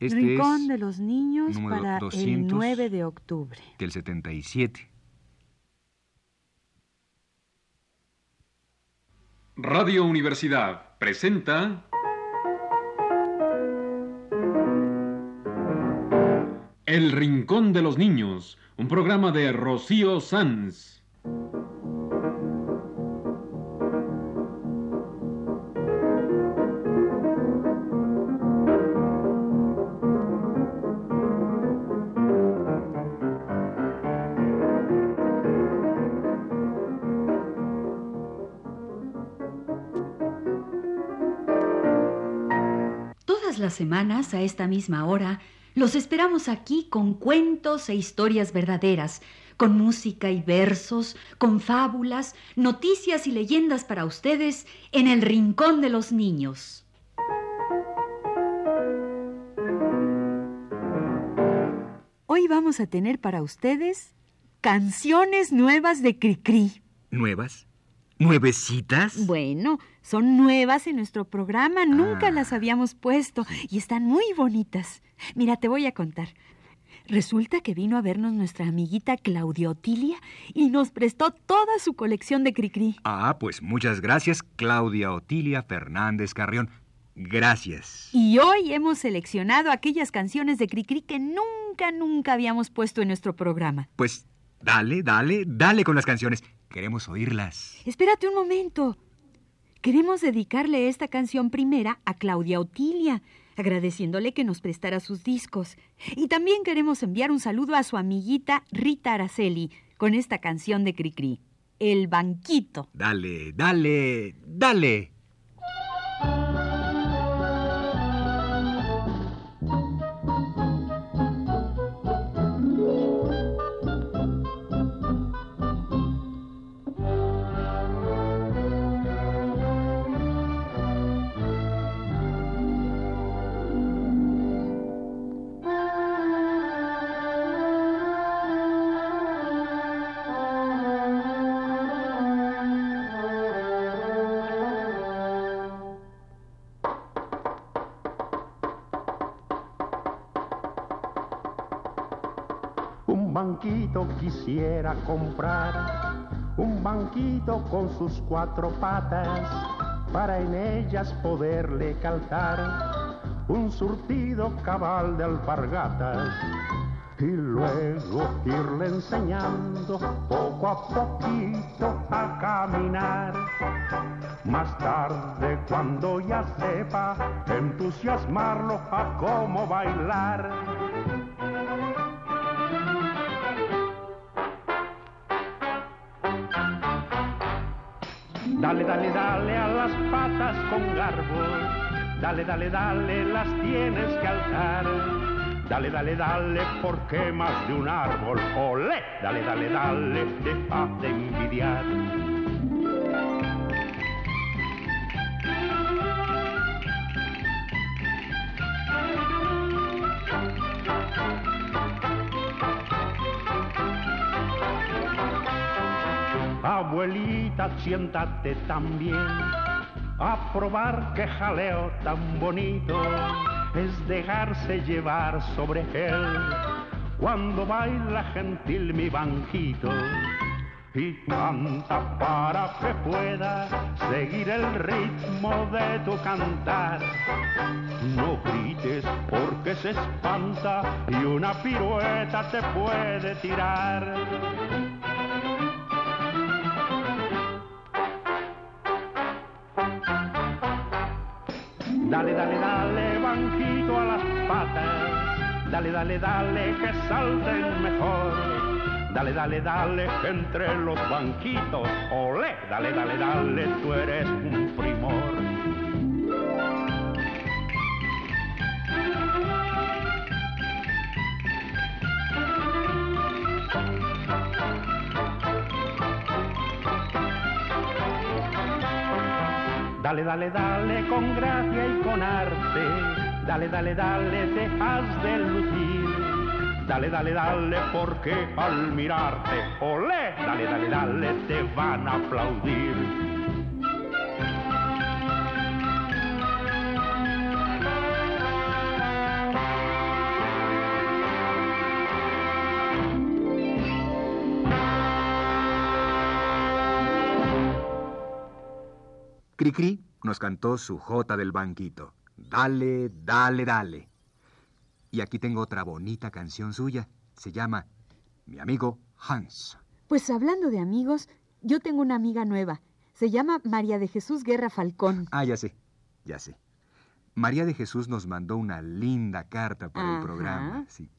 Este Rincón es de los Niños para 200 el 9 de octubre. del 77. Radio Universidad presenta El Rincón de los Niños, un programa de Rocío Sanz. Semanas, a esta misma hora, los esperamos aquí con cuentos e historias verdaderas, con música y versos, con fábulas, noticias y leyendas para ustedes en el Rincón de los Niños. Hoy vamos a tener para ustedes canciones nuevas de Cricri. ¿Nuevas? ¿Nuevecitas? Bueno, son nuevas en nuestro programa, nunca Ah. las habíamos puesto y están muy bonitas. Mira, te voy a contar. Resulta que vino a vernos nuestra amiguita Claudia Otilia y nos prestó toda su colección de Cricri. Ah, pues muchas gracias, Claudia Otilia Fernández Carrión. Gracias. Y hoy hemos seleccionado aquellas canciones de Cricri que nunca, nunca habíamos puesto en nuestro programa. Pues dale, dale, dale con las canciones. Queremos oírlas. Espérate un momento. Queremos dedicarle esta canción primera a Claudia Otilia, agradeciéndole que nos prestara sus discos. Y también queremos enviar un saludo a su amiguita Rita Araceli con esta canción de Cricri, El Banquito. Dale, dale, dale. Quisiera comprar, un banquito con sus cuatro patas, para en ellas poderle calzar un surtido cabal de alpargatas. Y luego irle enseñando poco a poquito a caminar. Más tarde, cuando ya sepa, entusiasmarlo a cómo bailar. Dale, dale, dale a las patas con garbo. Dale, dale, dale, las tienes que alzar. Dale, dale, dale, porque más de un árbol. Olé, dale, dale, dale, deja de envidiar. Siéntate también a probar que jaleo tan bonito es dejarse llevar sobre él cuando baila gentil mi banquito y canta para que pueda seguir el ritmo de tu cantar. No grites porque se espanta y una pirueta te puede tirar. Dale, dale, dale, banquito a las patas. Dale, dale, dale, que salten mejor. Dale, dale, dale, entre los banquitos. Olé, dale, dale, dale, tú eres un primor. Dale, dale, dale, con gracia y con arte. Dale, dale, dale, te has de lucir. Dale, dale, dale, porque al mirarte, olé, dale, dale, dale, te van a aplaudir. Cricri nos cantó su jota del banquito. Dale, dale, dale. Y aquí tengo otra bonita canción suya. Se llama Mi amigo Hans. Pues hablando de amigos, yo tengo una amiga nueva. Se llama María de Jesús Guerra Falcón. Ah, ya sé, ya sé. María de Jesús nos mandó una linda carta para Ajá. el programa. Sí.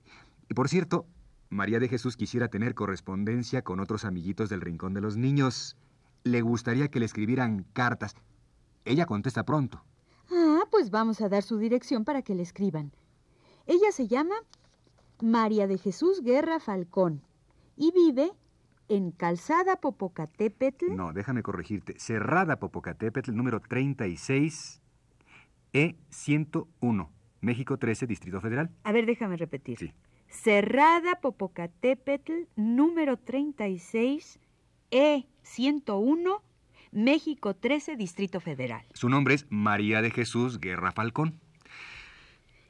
Y por cierto, María de Jesús quisiera tener correspondencia con otros amiguitos del Rincón de los Niños. Le gustaría que le escribieran cartas. Ella contesta pronto. Ah, pues vamos a dar su dirección para que le escriban. Ella se llama María de Jesús Guerra Falcón y vive en Calzada Popocatépetl. No, déjame corregirte. Cerrada Popocatépetl, número 36, E101, México 13, Distrito Federal. A ver, déjame repetir. Sí. Cerrada Popocatépetl, número 36, E101, México 13, Distrito Federal. Su nombre es María de Jesús Guerra Falcón.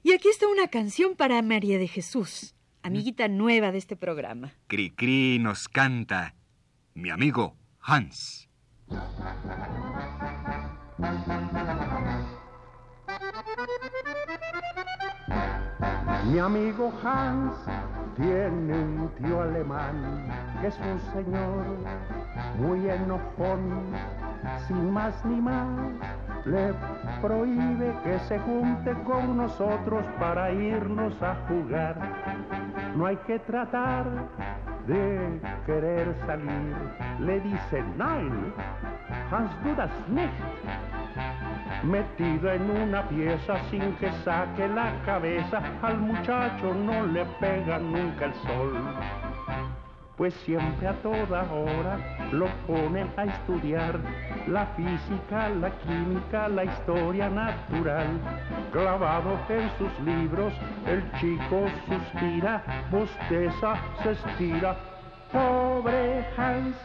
Y aquí está una canción para María de Jesús, amiguita nueva de este programa. Cricri nos canta Mi amigo Hans. Mi amigo Hans tiene un tío alemán que es un señor muy enojón, sin más ni más. Le prohíbe que se junte con nosotros para irnos a jugar. No hay que tratar de querer salir. Le dice, nein, Hans, du nicht metido en una pieza sin que saque la cabeza, al muchacho no le pega nunca el sol. Pues siempre a toda hora lo ponen a estudiar la física, la química, la historia natural. Clavado en sus libros, el chico suspira, bosteza, se estira. Pobre Hans,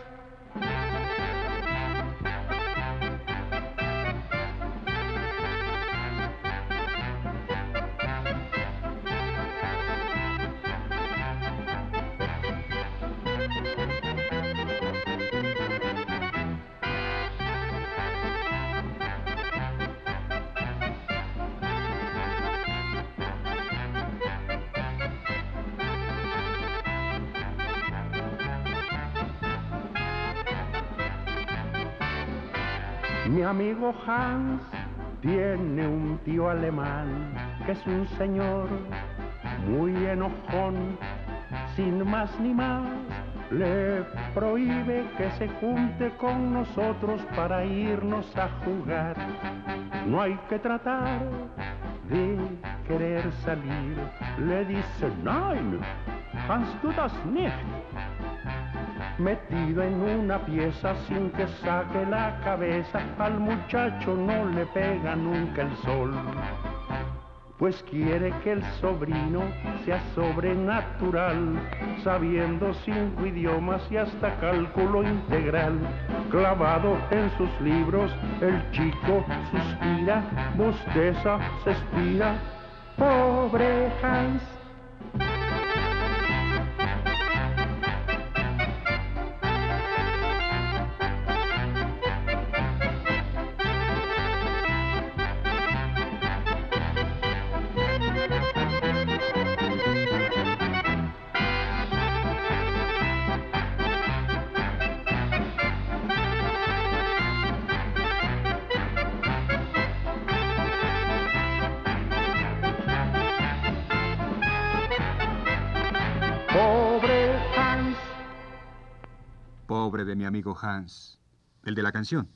Hans tiene un tío alemán que es un señor muy enojón, sin más ni más. Le prohíbe que se junte con nosotros para irnos a jugar. No hay que tratar de querer salir. Le dice, nein, Hans, du das nicht metido en una pieza sin que saque la cabeza, al muchacho no le pega nunca el sol. Pues quiere que el sobrino sea sobrenatural, sabiendo cinco idiomas y hasta cálculo integral. Clavado en sus libros, el chico suspira, bosteza, se estira. Pobre Hans. Pobre de mi amigo Hans, el de la canción.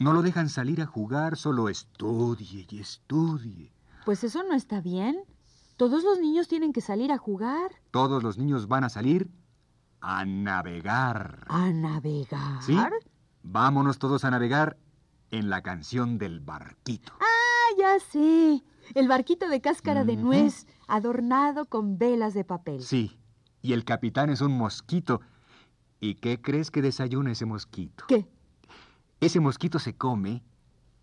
No lo dejan salir a jugar, solo estudie y estudie. Pues eso no está bien. Todos los niños tienen que salir a jugar, Todos los niños van a salir a navegar. a navegar. ¿Sí? Vámonos todos a navegar en la canción del barquito. Ah, ya sé. El barquito de cáscara de nuez, adornado con velas de papel. Sí, y el capitán es un mosquito. ¿Y qué crees que desayuna ese mosquito? ¿Qué? Ese mosquito se come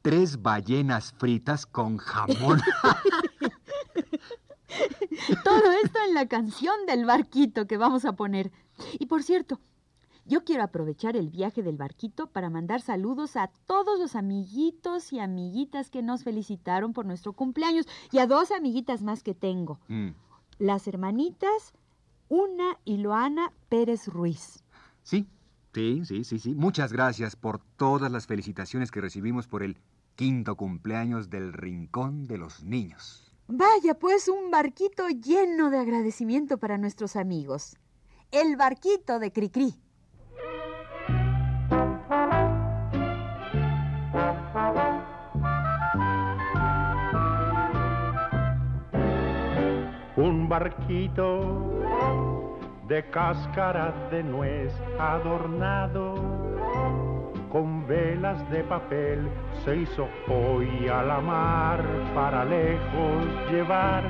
tres ballenas fritas con jamón. Todo esto en la canción del barquito que vamos a poner. Y por cierto, Yo quiero aprovechar el viaje del barquito para mandar saludos a todos los amiguitos y amiguitas que nos felicitaron por nuestro cumpleaños y a dos amiguitas más que tengo. Mm, Las hermanitas Una y Loana Pérez Ruiz. Sí, sí, sí, sí, sí. Muchas gracias por todas las felicitaciones que recibimos por el quinto cumpleaños del Rincón de los Niños. Vaya, pues un barquito lleno de agradecimiento para nuestros amigos. El barquito de Cricri. Un barquito de cáscara de nuez adornado con velas de papel se hizo hoy a la mar para lejos llevar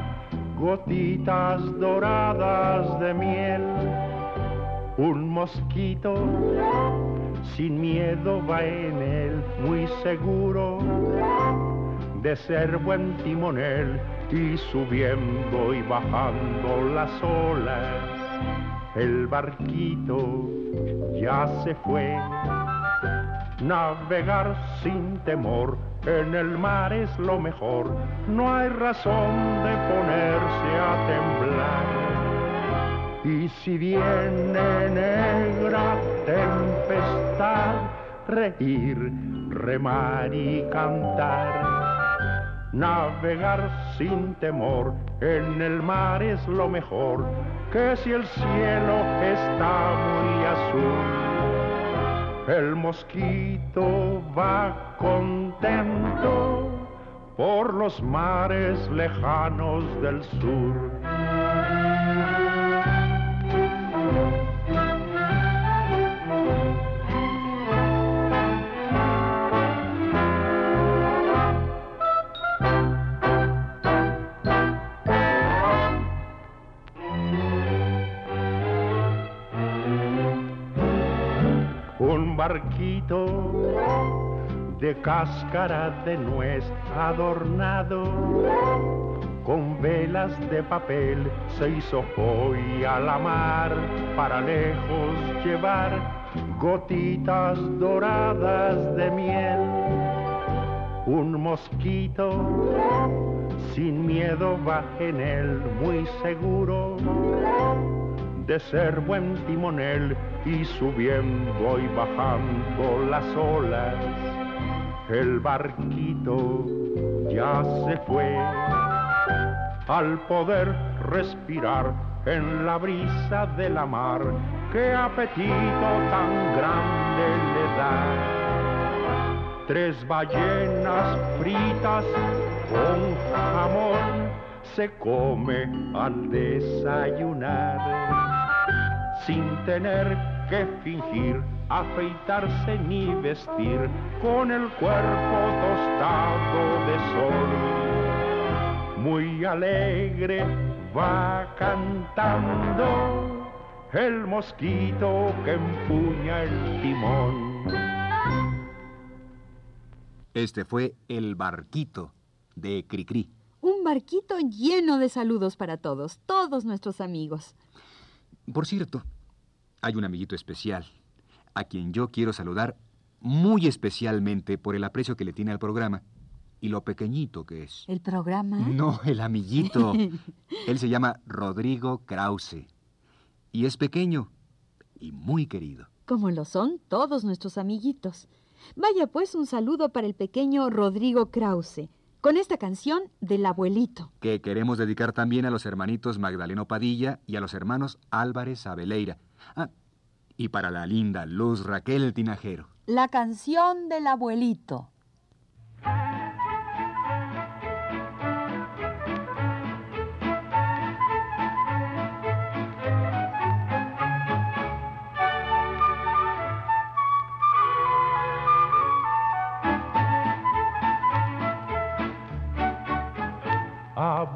gotitas doradas de miel. Un mosquito sin miedo va en él, muy seguro de ser buen timonel y subiendo y bajando las olas. El barquito ya se fue. Navegar sin temor en el mar es lo mejor. No hay razón de ponerse a temblar. Y si viene negra tempestad, reír, remar y cantar. Navegar sin temor en el mar es lo mejor, que si el cielo está muy azul. El mosquito va contento por los mares lejanos del sur. Barquito de cáscara de nuez adornado con velas de papel se hizo hoy a la mar para lejos llevar gotitas doradas de miel. Un mosquito sin miedo va en él muy seguro de ser buen timonel y subiendo y bajando las olas. El barquito ya se fue al poder respirar en la brisa de la mar. ¡Qué apetito tan grande le da! Tres ballenas fritas con jamón se come al desayunar sin tener que fingir afeitarse ni vestir con el cuerpo tostado de sol. Muy alegre va cantando el mosquito que empuña el timón. Este fue El Barquito de Cricri. Un barquito lleno de saludos para todos, todos nuestros amigos. Por cierto, hay un amiguito especial, a quien yo quiero saludar muy especialmente por el aprecio que le tiene al programa y lo pequeñito que es. ¿El programa? No, el amiguito. Él se llama Rodrigo Krause. Y es pequeño y muy querido. Como lo son todos nuestros amiguitos. Vaya pues un saludo para el pequeño Rodrigo Krause, con esta canción del abuelito. Que queremos dedicar también a los hermanitos Magdaleno Padilla y a los hermanos Álvarez Abeleira. Ah, y para la linda Luz Raquel Tinajero. La canción del abuelito.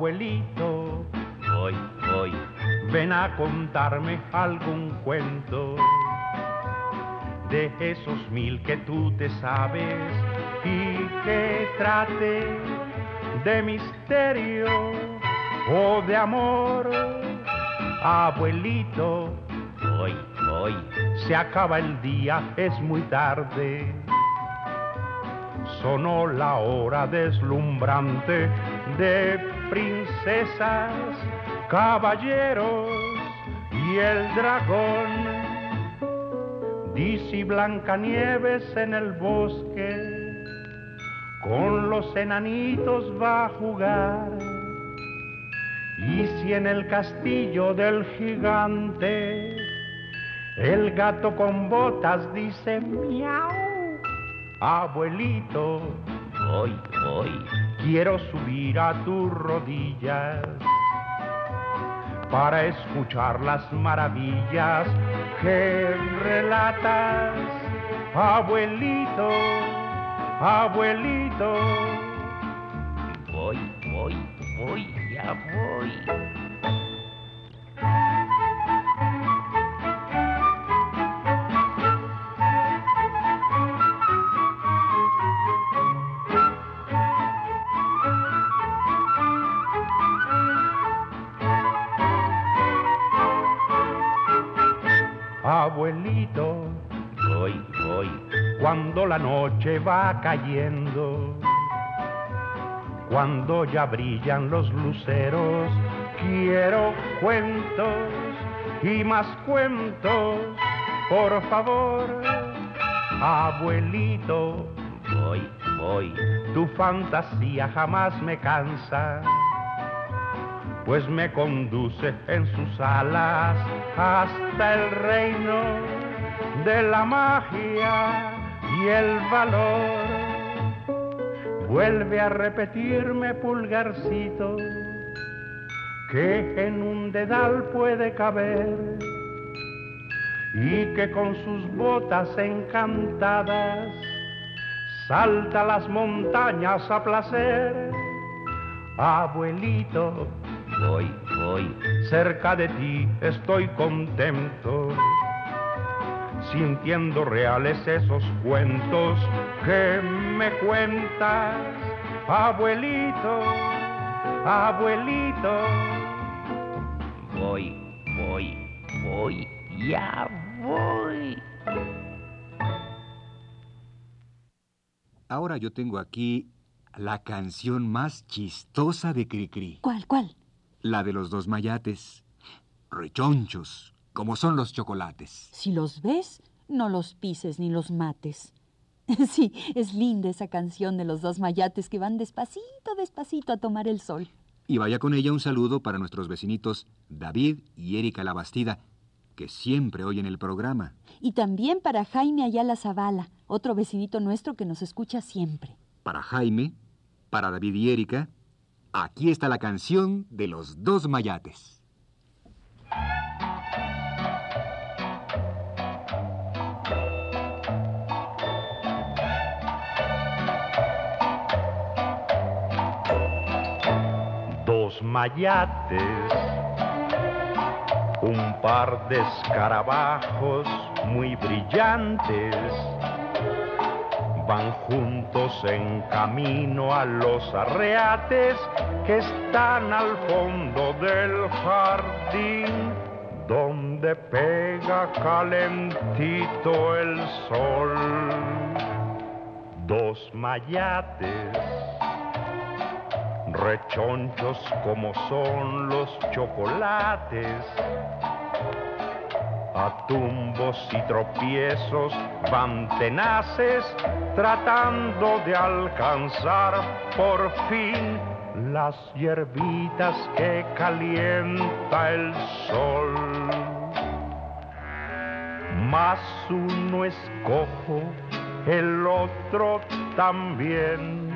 Abuelito, Voy, voy. ven a contarme algún cuento de esos mil que tú te sabes y que trate de misterio o de amor. Abuelito, Voy, voy. Se acaba el día, es muy tarde. Sonó la hora deslumbrante de princesas, caballeros y el dragón. Dice Blancanieves en el bosque, con los enanitos va a jugar. Y si en el castillo del gigante el gato con botas dice miau, abuelito, voy, voy, quiero subir a tus rodillas para escuchar las maravillas que relatas, abuelito, abuelito. Voy, voy, voy, ya voy. Abuelito, voy, voy, cuando la noche va cayendo, cuando ya brillan los luceros, quiero cuentos y más cuentos, por favor, abuelito, voy, voy, tu fantasía jamás me cansa pues me conduce en sus alas hasta el reino de la magia y el valor. Vuelve a repetirme, pulgarcito, que en un dedal puede caber y que con sus botas encantadas salta las montañas a placer. Abuelito, voy, voy, cerca de ti estoy contento, sintiendo reales esos cuentos que me cuentas, abuelito, abuelito. Voy, voy, voy, ya voy. Ahora yo tengo aquí la canción más chistosa de Cricri. ¿Cuál, cuál? La de los dos mayates. Rechonchos, como son los chocolates. Si los ves, no los pises ni los mates. Sí, es linda esa canción de los dos mayates que van despacito, despacito a tomar el sol. Y vaya con ella un saludo para nuestros vecinitos David y Erika Labastida, que siempre oyen el programa. Y también para Jaime Ayala Zavala, otro vecinito nuestro que nos escucha siempre. Para Jaime, para David y Erika, Aquí está la canción de los dos mayates. Dos mayates, un par de escarabajos muy brillantes van juntos en camino a los arreates que están al fondo del jardín, donde pega calentito el sol. Dos mayates, rechonchos como son los chocolates, a tumbos y tropiezos van tenaces tratando de alcanzar por fin las hierbitas que calienta el sol. Más uno es cojo, el otro también.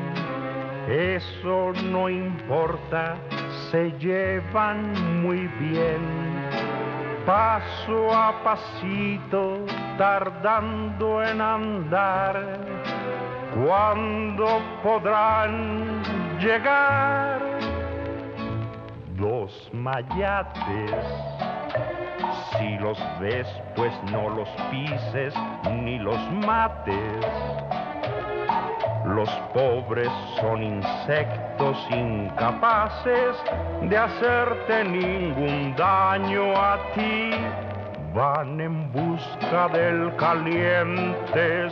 Eso no importa, se llevan muy bien paso a pasito, tardando en andar, cuando podrán llegar los mayates. Si los ves, pues no los pises ni los mates. Los pobres son insectos incapaces de hacerte ningún daño a ti. van en busca del caliente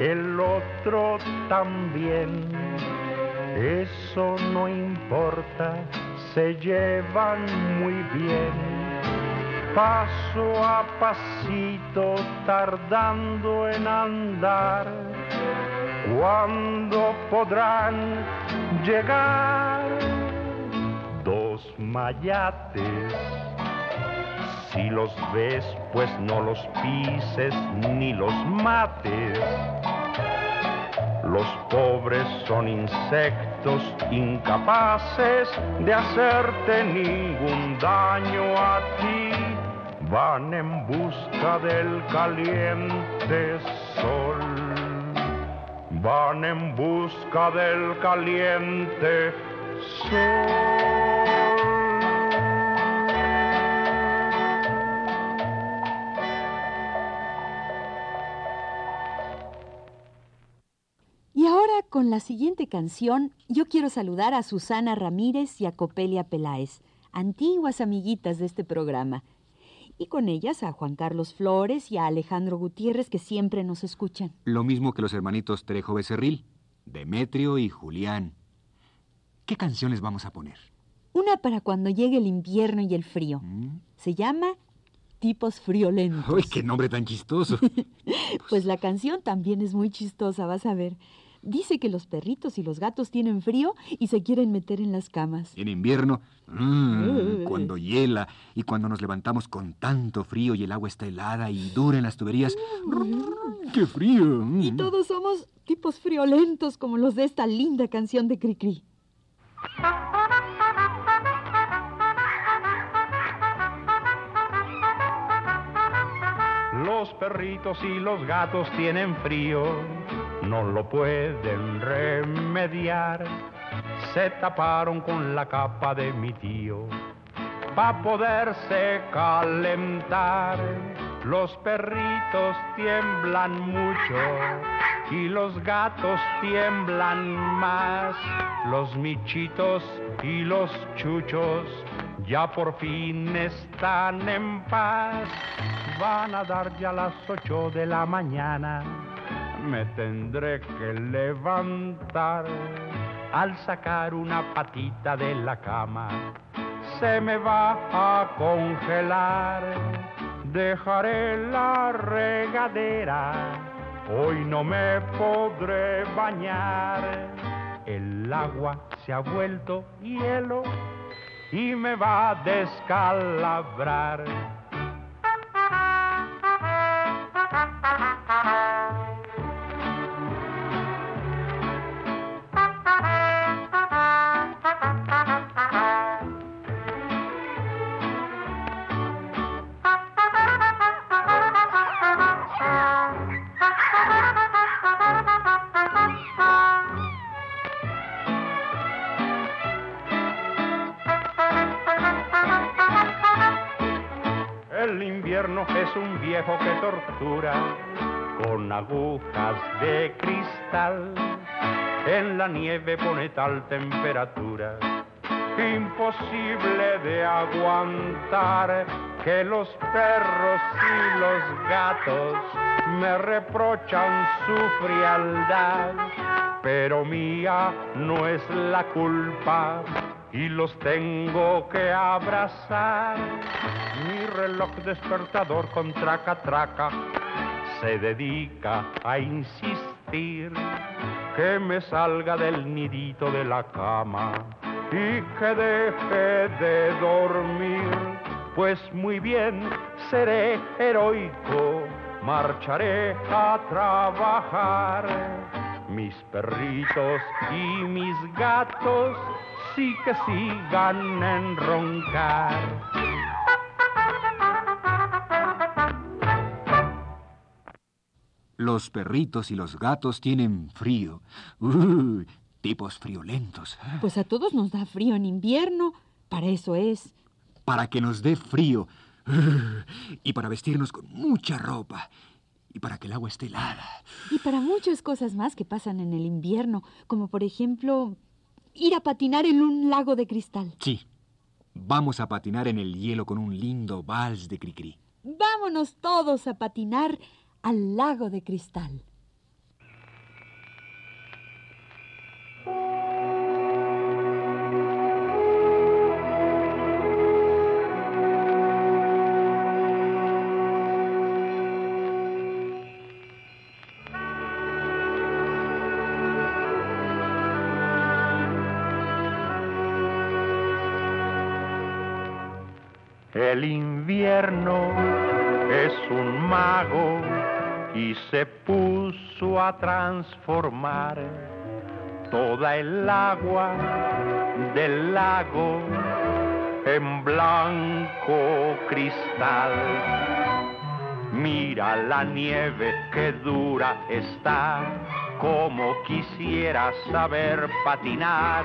el otro también. Eso no importa, se llevan muy bien. Paso a pasito, tardando en andar. ¿Cuándo podrán llegar dos mayates? Si los ves, pues no los pises ni los mates. Los pobres son insectos incapaces de hacerte ningún daño a ti. Van en busca del caliente sol. Van en busca del caliente sol. Con la siguiente canción, yo quiero saludar a Susana Ramírez y a Copelia Peláez, antiguas amiguitas de este programa. Y con ellas a Juan Carlos Flores y a Alejandro Gutiérrez, que siempre nos escuchan. Lo mismo que los hermanitos Trejo Becerril, Demetrio y Julián. ¿Qué canciones vamos a poner? Una para cuando llegue el invierno y el frío. ¿Mm? Se llama Tipos Friolentos. ¡Uy, qué nombre tan chistoso! Pues la canción también es muy chistosa, vas a ver. Dice que los perritos y los gatos tienen frío y se quieren meter en las camas. En invierno, mm, cuando hiela y cuando nos levantamos con tanto frío y el agua está helada y dura en las tuberías. ¡Qué frío! Y todos somos tipos friolentos como los de esta linda canción de Cricri. Los perritos y los gatos tienen frío, no lo pueden remediar. Se taparon con la capa de mi tío para poderse calentar. Los perritos tiemblan mucho y los gatos tiemblan más. Los michitos y los chuchos ya por fin están en paz. Van a dar ya las ocho de la mañana. Me tendré que levantar al sacar una patita de la cama. Se me va a congelar. Dejaré la regadera. Hoy no me podré bañar. El agua se ha vuelto hielo y me va a descalabrar. De cristal. En la nieve pone tal temperatura imposible de aguantar que los perros y los gatos me reprochan su frialdad. Pero mía no es la culpa y los tengo que abrazar. Mi reloj despertador con traca traca se dedica a insistir que me salga del nidito de la cama y que deje de dormir, pues muy bien seré heroico, marcharé a trabajar. Mis perritos y mis gatos sí que sigan en roncar. Los perritos y los gatos tienen frío. Tipos friolentos. Pues a todos nos da frío en invierno. Para eso es. Para que nos dé frío. Y para vestirnos con mucha ropa. Y para que el agua esté helada. Y para muchas cosas más que pasan en el invierno, como por ejemplo ir a patinar en un lago de cristal. Sí. Vamos a patinar en el hielo con un lindo vals de cricri. Vámonos todos a patinar al lago de cristal. El invierno es un mago y se puso a transformar toda el agua del lago en blanco cristal. Mira la nieve que dura está, como quisiera saber patinar.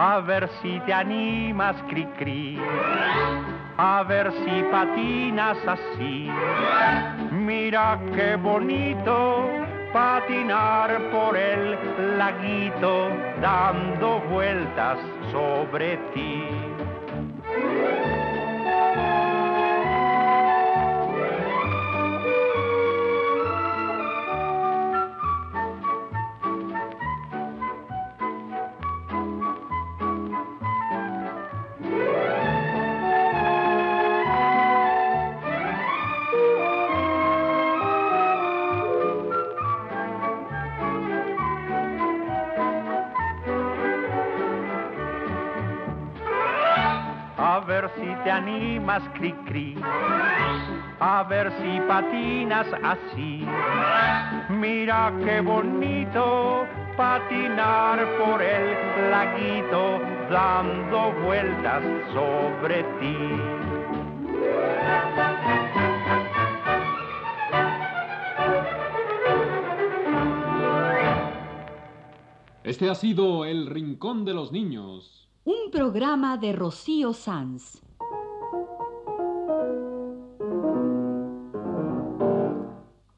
A ver si te animas, cri cri. A ver si patinas así. Mira qué bonito patinar por el laguito dando vueltas sobre ti. Animas, cri cri. A ver si patinas así. Mira qué bonito patinar por el laguito dando vueltas sobre ti. Este ha sido El Rincón de los Niños. Un programa de Rocío Sanz.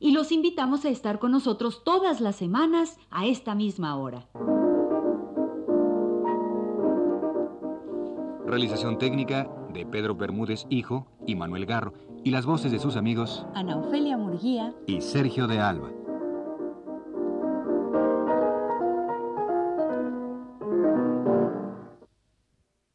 y los invitamos a estar con nosotros todas las semanas a esta misma hora. Realización técnica de Pedro Bermúdez Hijo y Manuel Garro. Y las voces de sus amigos Ana Ofelia Murguía. y Sergio de Alba.